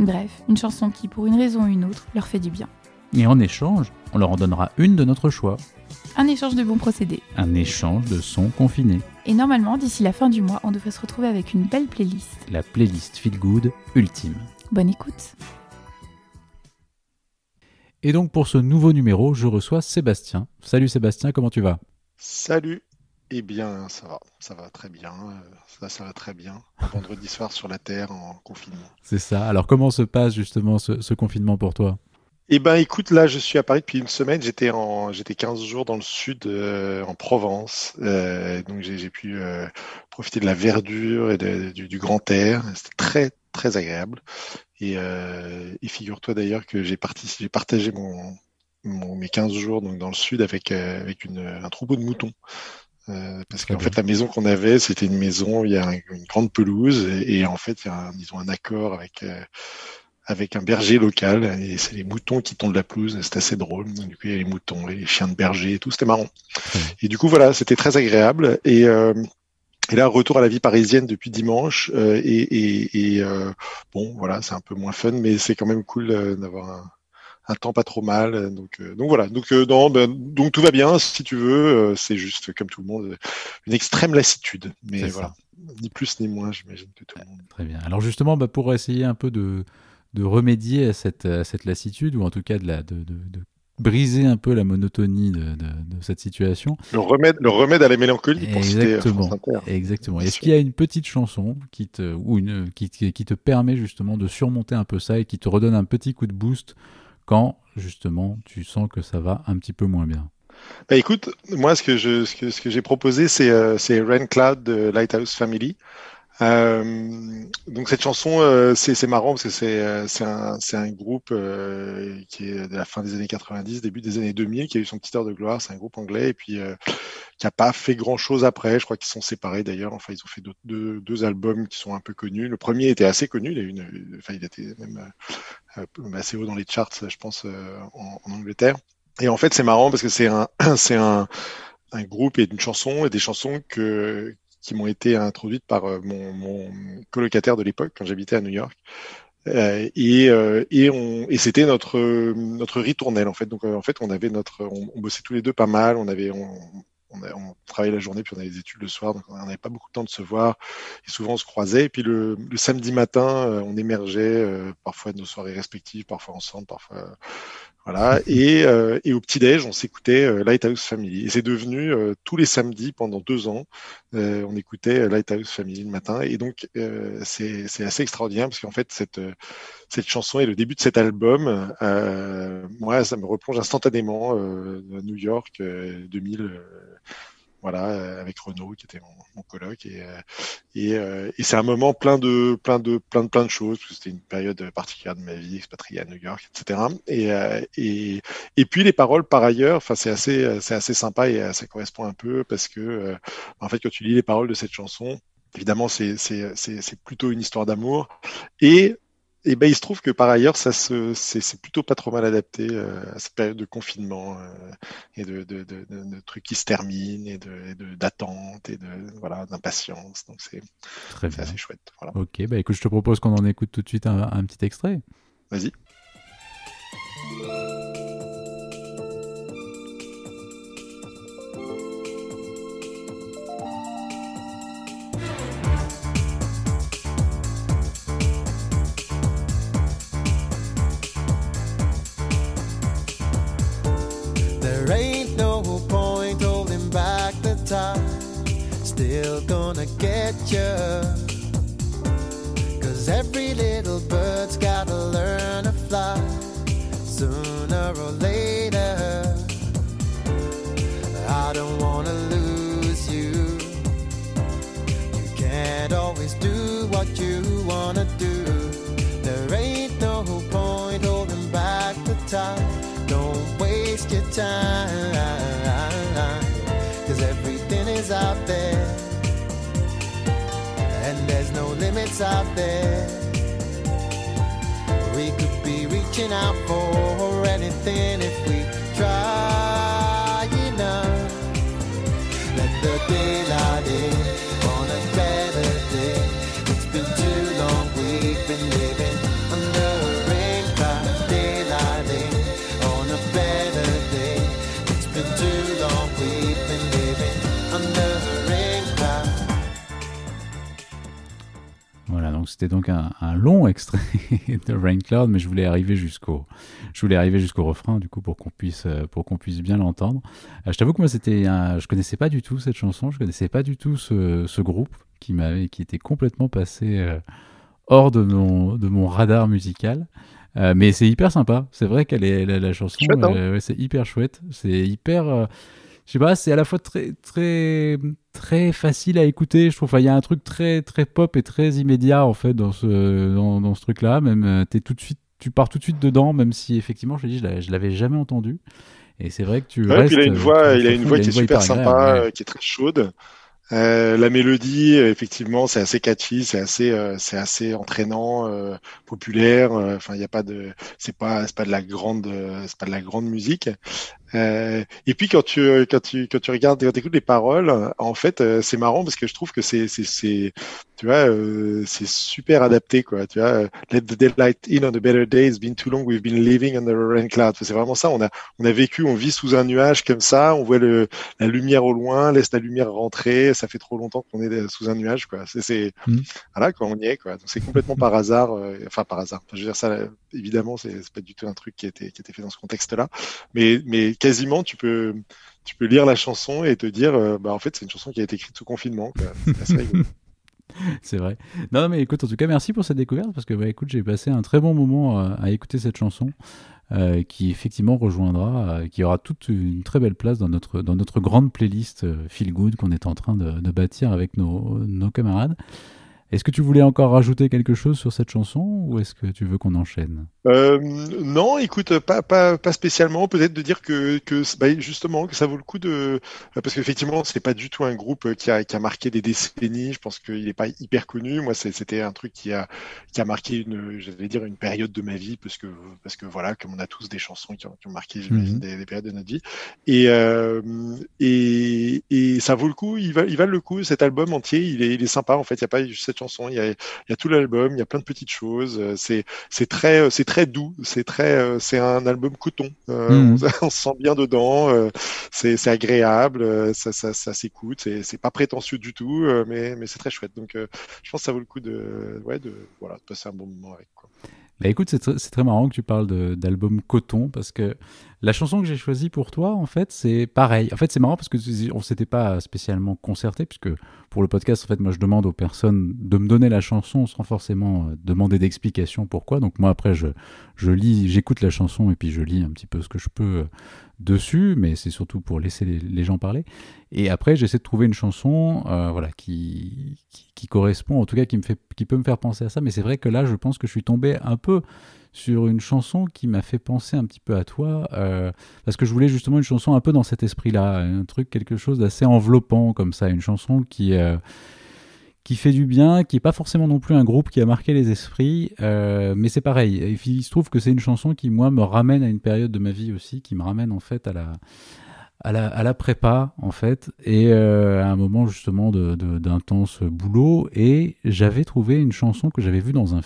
Bref, une chanson qui, pour une raison ou une autre, leur fait du bien. Et en échange, on leur en donnera une de notre choix. Un échange de bons procédés. Un échange de sons confinés. Et normalement, d'ici la fin du mois, on devrait se retrouver avec une belle playlist. La playlist Feel Good ultime. Bonne écoute. Et donc pour ce nouveau numéro, je reçois Sébastien. Salut Sébastien, comment tu vas? Salut. Eh bien, ça va, ça va très bien. euh, Ça, ça va très bien. Vendredi soir sur la Terre en confinement. C'est ça. Alors comment se passe justement ce, ce confinement pour toi? Eh ben, écoute, là, je suis à Paris depuis une semaine. J'étais en, j'étais 15 jours dans le sud, euh, en Provence. Euh, donc, j'ai pu euh, profiter de la verdure et de- du, du grand air. C'était très, très agréable. Et, euh, et figure-toi d'ailleurs que j'ai partagé mon, mon- mes 15 jours donc dans le sud avec, euh, avec une, un troupeau de moutons. Euh, parce qu'en fait, la maison qu'on avait, c'était une maison, il y a un- une grande pelouse et, et en fait, il y a un, un accord avec, euh, avec un berger local et c'est les moutons qui tondent la pelouse. C'est assez drôle. Du coup, il y a les moutons, les chiens de berger et tout. C'était marrant. Et du coup, voilà, c'était très agréable. Et, euh, et là, retour à la vie parisienne depuis dimanche. euh, et et, et, euh, bon, voilà, c'est un peu moins fun, mais c'est quand même cool d'avoir un, un temps pas trop mal. Donc, euh, donc voilà. Donc, euh, non, ben, donc tout va bien. Si tu veux, euh, c'est juste comme tout le monde, une extrême lassitude. Mais ça. voilà, ni plus ni moins, j'imagine que tout le monde. Très bien. Alors justement, bah, pour essayer un peu de, de remédier à cette, à cette lassitude, ou en tout cas de, la, de, de, briser un peu la monotonie de, de, de cette situation. Le remède, le remède à la mélancolie pour euh, Exactement. Exactement. Est-ce qu'il y a une petite chanson qui te, ou une, qui, qui qui te permet justement de surmonter un peu ça et qui te redonne un petit coup de boost quand justement tu sens que ça va un petit peu moins bien? Bah écoute, moi ce que je ce que ce que j'ai proposé c'est euh, Cloud de Lighthouse Family. Euh, donc cette chanson euh, c'est marrant parce que c'est euh, un groupe qui est de la fin des années 90, début des années 2000 qui a eu son petit heure de gloire, c'est un groupe anglais et puis qui a pas fait grand chose après, je crois qu'ils sont séparés d'ailleurs, enfin ils ont fait deux, albums qui sont un peu connus. Le premier était assez connu, il enfin il était même assez haut dans les charts je pense en, Angleterre. Et en fait, c'est marrant parce que c'est un groupe et une chanson et des chansons que, qui m'ont été introduites par euh, mon, colocataire de l'époque quand j'habitais à New York. Euh, et euh, et, et c'était notre, notre ritournelle en fait. Donc en fait, on avait notre, on, bossait tous les deux pas mal. On avait, on, on, travaillait la journée puis on avait des études le soir, donc on n'avait pas beaucoup de temps de se voir. Et souvent on se croisait. Et puis le, samedi matin, on émergeait parfois de nos soirées respectives, parfois ensemble, parfois voilà. Et, euh, et au petit-déj, on s'écoutait euh, Lighthouse Family. Et c'est devenu euh, tous les samedis pendant deux ans, euh, on écoutait euh, Lighthouse Family le matin. Et donc, euh, c'est c'est assez extraordinaire parce qu'en fait, cette, cette chanson et le début de cet album, euh, moi, ça me replonge instantanément euh, à New York euh, 2000. Voilà, euh, avec Renaud qui était mon, mon coloc et euh, euh, et c'est un moment plein de plein de plein de plein de choses parce que c'était une période particulière de ma vie expatriée à New York etc et et et puis les paroles par ailleurs enfin c'est assez c'est assez sympa et ça correspond un peu parce que en fait quand tu lis les paroles de cette chanson évidemment c'est plutôt une histoire d'amour et et ben il se trouve que par ailleurs ça se c'est plutôt pas trop mal adapté euh, à cette période de confinement euh, et de, de, de, trucs qui se terminent et de d'attente et de voilà d'impatience donc c'est Très bien. assez chouette voilà Ok, bah écoute, je te propose qu'on en écoute tout de suite un, un petit extrait. vas-y still gonna get you. Cause every little bird's gotta learn to fly sooner or later. I don't wanna lose you. You can't always do what you wanna do. There ain't no point holding back the time. Don't waste your time. Out there. We could be reaching out for anything if we try c'était donc un, un long extrait de Rain Cloud, mais je voulais arriver jusqu'au, je voulais arriver jusqu'au refrain, du coup, pour qu'on puisse, euh, pour qu'on puisse bien l'entendre. Euh, je t'avoue que moi, c'était, je connaissais pas du tout cette chanson, je connaissais pas du tout ce, ce groupe qui m'avait, qui était complètement passé euh, hors de mon, de mon radar musical. Euh, mais c'est hyper sympa. C'est vrai qu'elle est la, la chanson, Chouette, hein euh, ouais, c'est hyper chouette. C'est hyper, euh, je sais pas, c'est à la fois très très très facile à écouter. Je trouve. Enfin, il y a un truc très très pop et très immédiat en fait dans ce dans, dans ce truc-là. Même euh, t'es tout de suite, tu pars tout de suite dedans, même si effectivement, je te dis, je l'avais- jamais entendu. Et c'est vrai que tu Ouais, restes. il a une euh, voix, il a une fond, voix qui est super sympa, agréable, ouais. qui est très chaude. Euh, la mélodie, effectivement, c'est assez catchy, c'est assez, euh, c'est assez entraînant, euh, populaire. euh, Enfin, il y a pas de, c'est pas, c'est pas de la grande, c'est pas de la grande musique. Euh, et puis quand tu, quand tu, quand tu regardes, quand tu écoutes les paroles, en fait, euh, c'est marrant parce que je trouve que c'est, c'est, c'est, tu vois, euh, c'est super adapté, quoi. Tu vois, euh, let the daylight in on a better day. It's been too long. We've been living under a rain cloud. C'est vraiment ça. On a, on a vécu, on vit sous un nuage comme ça. On voit le, la lumière au loin, laisse la lumière rentrer. Ça fait trop longtemps qu'on est sous un nuage, quoi. C'est, c'est, Mhm. voilà, quoi, on y est, quoi. Donc c'est complètement par hasard, euh, enfin par hasard. Enfin, je veux dire ça, euh, évidemment, c'est, pas du tout un truc qui a été, qui a été fait dans ce contexte-là, mais, mais quasiment, tu peux, lire la chanson et te dire, euh, bah en fait, c'est une chanson qui a été écrite sous confinement. C'est vrai. Non, mais écoute, en tout cas, merci pour cette découverte parce que, bah, j'ai passé un très bon moment euh, à écouter cette chanson euh, qui effectivement rejoindra, qui aura toute une très belle place dans notre, dans notre grande playlist Feel Good qu'on est en train de, de bâtir avec nos, nos camarades. Est-ce que tu voulais encore rajouter quelque chose sur cette chanson ou est-ce que tu veux qu'on enchaîne? Euh, non, écoute, pas, pas, pas spécialement. Peut-être de dire que, que bah, justement, que ça vaut le coup de, parce qu'effectivement, c'est pas du tout un groupe qui a, qui a marqué des décennies. Je pense qu'il est pas hyper connu. Moi, c'était un truc qui a, qui a marqué une, j'allais dire une période de ma vie, parce que, parce que voilà, comme on a tous des chansons qui ont, qui ont marqué, j'imagine, Mhm. des, des périodes de notre vie. Et, euh, et, et ça vaut le coup. Il va, il va le coup. Cet album entier, il est, il est sympa. En fait, il y a pas juste cette chanson. Il y a, il y a tout l'album. Il y a plein de petites choses. C'est, c'est très, c'est très doux. C'est très, euh, c'est un album coton. Euh, Mhm. on, on se sent bien dedans. euh, c'est, agréable. Ça, ça, ça s'écoute. C'est, pas prétentieux du tout, mais, mais c'est très chouette. Donc, je pense que ça vaut le coup de, ouais, de, voilà, de passer un bon moment avec. Quoi. Bah écoute, c'est tr- c'est très marrant que tu parles d'album coton parce que la chanson que j'ai choisie pour toi, en fait, c'est pareil. En fait, c'est marrant parce que on s'était pas spécialement concerté puisque pour le podcast, en fait, moi, je demande aux personnes de me donner la chanson sans forcément euh, demander d'explication pourquoi. Donc moi, après, je, lis, j'écoute la chanson et puis je lis un petit peu ce que je peux euh, dessus, mais c'est surtout pour laisser les, les gens parler. Et après, j'essaie de trouver une chanson, euh, voilà, qui, qui, qui correspond, en tout cas, qui me fait, qui peut me faire penser à ça. Mais c'est vrai que là, je pense que je suis tombé un peu sur une chanson qui m'a fait penser un petit peu à toi, euh, parce que je voulais justement une chanson un peu dans cet esprit-là, un truc, quelque chose d'assez enveloppant comme ça, une chanson qui, euh, qui fait du bien, qui est pas forcément non plus un groupe qui a marqué les esprits, euh, mais c'est pareil. Il se trouve que c'est une chanson qui, moi, me ramène à une période de ma vie aussi, qui me ramène en fait à la, à la, à la prépa, en fait, et à un moment justement de- de- d'intense boulot. Et j'avais trouvé une chanson que j'avais vue dans un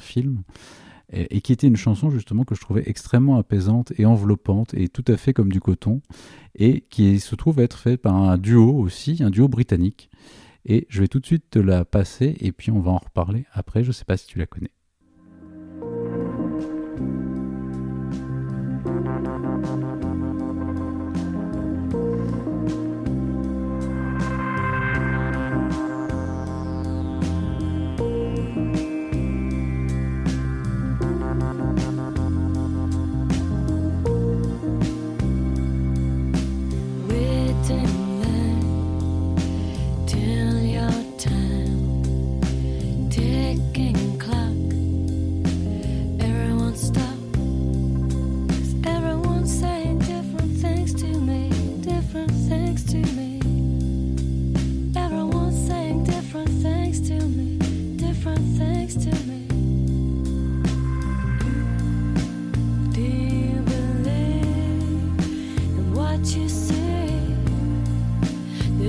film, et, qui était une chanson justement que je trouvais extrêmement apaisante et enveloppante, et tout à fait comme du coton, et qui se trouve être faite par un duo aussi, un duo britannique. Et je vais tout de suite te la passer, et puis on va en reparler après. Je sais pas si tu la connais.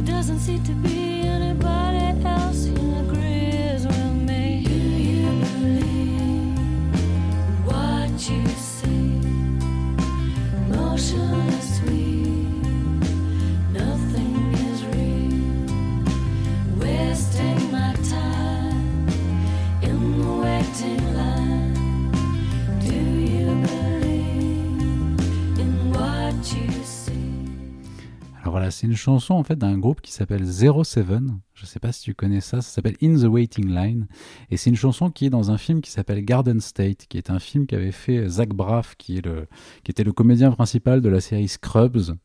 Doesn't seem to be anybody else c'est une chanson en fait d'un groupe qui s'appelle Zero Seven. Je sais pas si tu connais ça, ça s'appelle In the Waiting Line. Et c'est une chanson qui est dans un film qui s'appelle Garden State, qui est un film qu'avait fait Zach Braff, qui, était le comédien principal de la série Scrubs,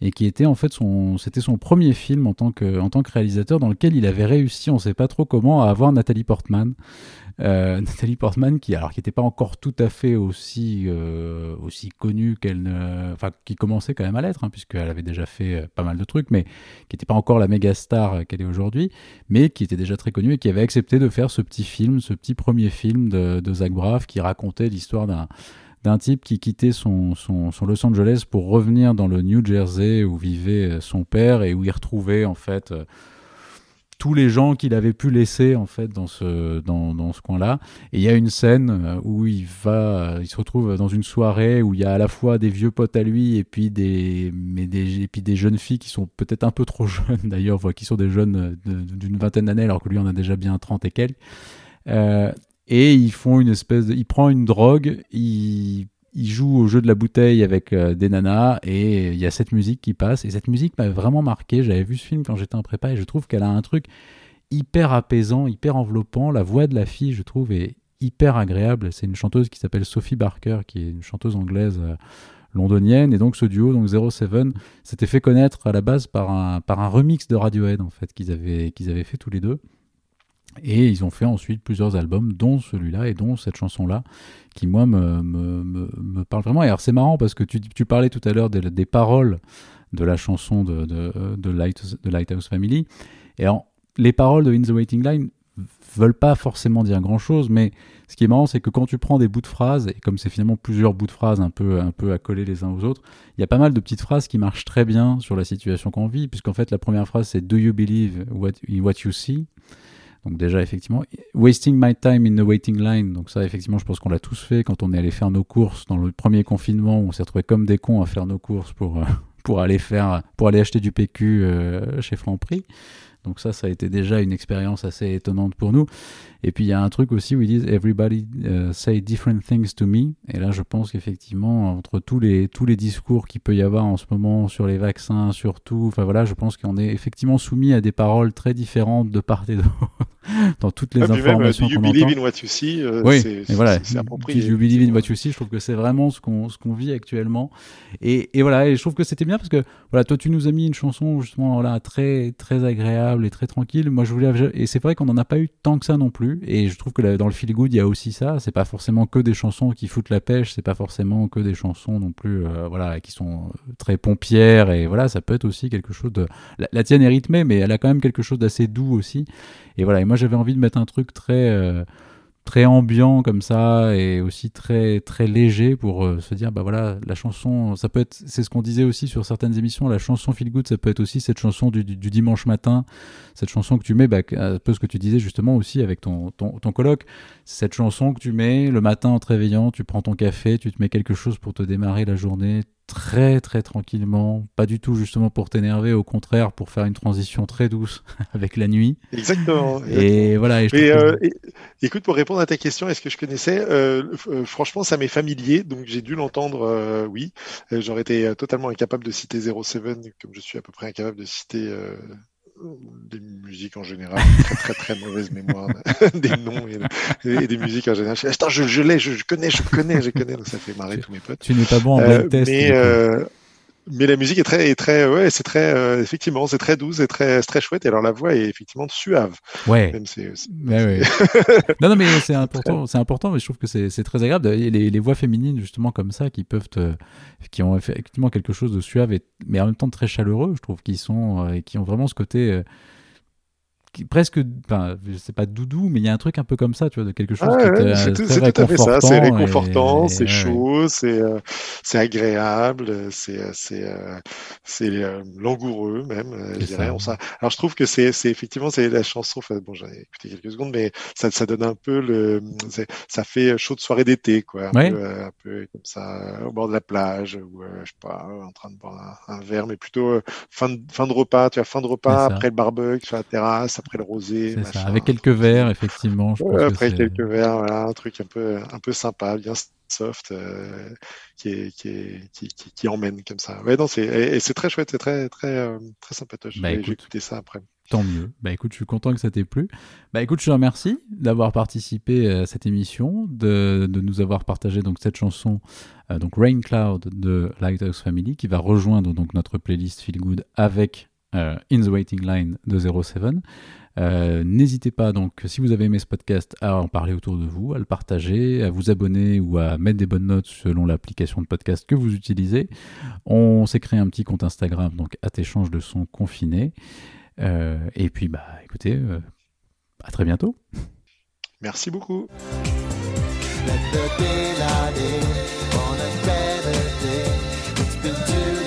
et qui était en fait son, c'était son premier film en tant, que, réalisateur dans lequel il avait réussi, on sait pas trop comment, à avoir Nathalie Portman. Euh, Nathalie Portman qui alors qui n'était pas encore tout à fait aussi euh, aussi connue qu'elle ne enfin qui commençait quand même à l'être hein, puisqu'elle avait déjà fait euh, pas mal de trucs mais qui n'était pas encore la méga star euh, qu'elle est aujourd'hui mais qui était déjà très connue et qui avait accepté de faire ce petit film ce petit premier film de, Zach Braff qui racontait l'histoire d'un d'un type qui quittait son, son, son Los Angeles pour revenir dans le New Jersey où vivait son père et où il retrouvait en fait tous les gens qu'il avait pu laisser en fait dans ce dans, dans ce coin-là. Et il y a une scène euh, où il va, il se retrouve dans une soirée où il y a à la fois des vieux potes à lui et puis des mais des et puis des jeunes filles qui sont peut-être un peu trop jeunes d'ailleurs, qui sont des jeunes euh, d'une vingtaine d'années alors que lui en a déjà bien 30 et quelques. Euh, et ils font une espèce de, il prend une drogue, il il joue au jeu de la bouteille avec euh, des nanas et il y a cette musique qui passe et cette musique m'a vraiment marqué. J'avais vu ce film quand j'étais en prépa et je trouve qu'elle a un truc hyper apaisant, hyper enveloppant. La voix de la fille, je trouve, est hyper agréable. C'est une chanteuse qui s'appelle Sophie Barker, qui est une chanteuse anglaise euh, londonienne. Et donc ce duo, donc Zero Seven, s'était fait connaître à la base par un, par un remix de Radiohead, en fait, qu'ils avaient, qu'ils avaient fait tous les deux. Et ils ont fait ensuite plusieurs albums, dont celui-là et dont cette chanson-là, qui moi me, me, me, parle vraiment. Et alors c'est marrant parce que tu, tu parlais tout à l'heure des, des paroles de la chanson de, de, de, Light, de Lighthouse Family. Et alors, les paroles de In the Waiting Line veulent pas forcément dire grand-chose, mais ce qui est marrant, c'est que quand tu prends des bouts de phrases, et comme c'est finalement plusieurs bouts de phrases un peu, un peu accolés les uns aux autres, il y a pas mal de petites phrases qui marchent très bien sur la situation qu'on vit, puisqu'en fait la première phrase c'est Do you believe in what you see donc déjà, effectivement, wasting my time in the waiting line. Donc ça, effectivement, je pense qu'on l'a tous fait quand on est allé faire nos courses dans le premier confinement. On s'est retrouvé comme des cons à faire nos courses pour, euh, aller faire, pour aller acheter du PQ euh, chez Franprix. Donc ça, ça a été déjà une expérience assez étonnante pour nous. Et puis il y a un truc aussi où ils disent Everybody uh, say different things to me. Et là, je pense qu'effectivement, entre tous les, tous les discours qu'il peut y avoir en ce moment sur les vaccins, surtout, enfin voilà, je pense qu'on est effectivement soumis à des paroles très différentes de part et d'autre dans toutes les Ah, euh, informations Do you qu'on believe entend. in what you see, euh, Oui, c'est voilà. approprié. You believe in what you see? Je trouve que c'est vraiment ce qu'on qu'on vit actuellement. Et, et voilà, et je trouve que c'était bien parce que voilà, toi tu nous as mis une chanson justement voilà très très agréable et très tranquille. Moi je voulais et c'est vrai qu'on n'en a pas eu tant que ça non plus. Et je trouve que dans le feel good il y a aussi ça. C'est pas forcément que des chansons qui foutent la pêche. C'est pas forcément que des chansons non plus euh, voilà qui sont très pompières et voilà ça peut être aussi quelque chose de la, la tienne est rythmée mais elle a quand même quelque chose d'assez doux aussi. Et voilà et moi j'avais envie de mettre un truc très euh, très ambiant comme ça et aussi très très léger pour euh, se dire bah voilà la chanson ça peut être c'est ce qu'on disait aussi sur certaines émissions la chanson feel good ça peut être aussi cette chanson du, du- dimanche matin cette chanson que tu mets bah, un peu ce que tu disais justement aussi avec ton ton, ton colloque. Cette chanson que tu mets le matin en te réveillant tu prends ton café tu te mets quelque chose pour te démarrer la journée très très tranquillement pas du tout justement pour t'énerver au contraire pour faire une transition très douce avec la nuit Exactement. exactement. et voilà et je Mais trouve que- euh, et- écoute, pour répondre à ta question, est-ce que je connaissais euh, euh, Franchement, ça m'est familier, donc j'ai dû l'entendre. euh, oui, j'aurais été totalement incapable de citer 07, comme je suis à peu près incapable de citer des musiques en général. Très très très mauvaise mémoire des noms et, et des musiques en général. Je, Attends, je, je l'ai, je, je connais, je connais, je connais. Donc ça fait marrer tous mes potes. tu n'es pas bon en Euh, blind test mais coup. euh, mais la musique est très, est très, ouais, c'est très, euh, effectivement, c'est très douce et très, très chouette. Et alors la voix est effectivement suave. ouais Même ouais. non, non, mais c'est important, c'est important, mais je trouve que c'est très agréable. Les, les voix féminines, justement, comme ça, qui peuvent te, qui ont effectivement quelque chose de suave, et, mais en même temps très chaleureux, je trouve, qui sont, euh, et qui ont vraiment ce côté, euh, qui- presque, enfin, je sais pas doudou, mais il y a un truc un peu comme ça, tu vois, de quelque chose Ah qui ouais, c'est tout, très c'est tout à fait ça. C'est réconfortant c'est ouais, chaud, c'est euh, c'est agréable, c'est euh, c'est euh, c'est euh, langoureux même, euh, je dirais. ça. On Alors je trouve que c'est c'est effectivement c'est la chanson. Enfin bon, j'en ai écouté quelques secondes, mais ça ça donne un peu le ça fait chaud de soirée d'été quoi, un Ouais. peu un peu comme ça au bord de la plage ou je sais pas en train de boire un, un verre, mais plutôt fin de fin de repas, tu vois, fin de repas après le barbecue sur la terrasse, après le rosé, ça, avec quelques verres, effectivement. Je pense Ouais, que après quelques verres, voilà, un truc un peu, un peu sympa, bien soft, euh, qui, est, qui, est, qui, qui, qui emmène comme ça. Ouais, non, c'est, et, et c'est très chouette, c'est très, très, euh, très sympatoche. Bah, J'ai- écouté ça après. Tant mieux. Bah écoute, je suis content que ça t'ait plu. Bah écoute, je te remercie d'avoir participé à cette émission, de, de nous avoir partagé donc cette chanson, euh, donc Rain Cloud de Lighthouse Family, qui va rejoindre donc notre playlist Feel Good avec euh, In the Waiting Line de 07. Euh, N'hésitez pas donc, si vous avez aimé ce podcast, à en parler autour de vous, à le partager, à vous abonner ou à mettre des bonnes notes selon l'application de podcast que vous utilisez. On s'est créé un petit compte Instagram, donc à échange de son confiné. Euh, et puis, bah, écoutez, euh, à très bientôt. Merci beaucoup. Let the daylight in on a better day. It's been too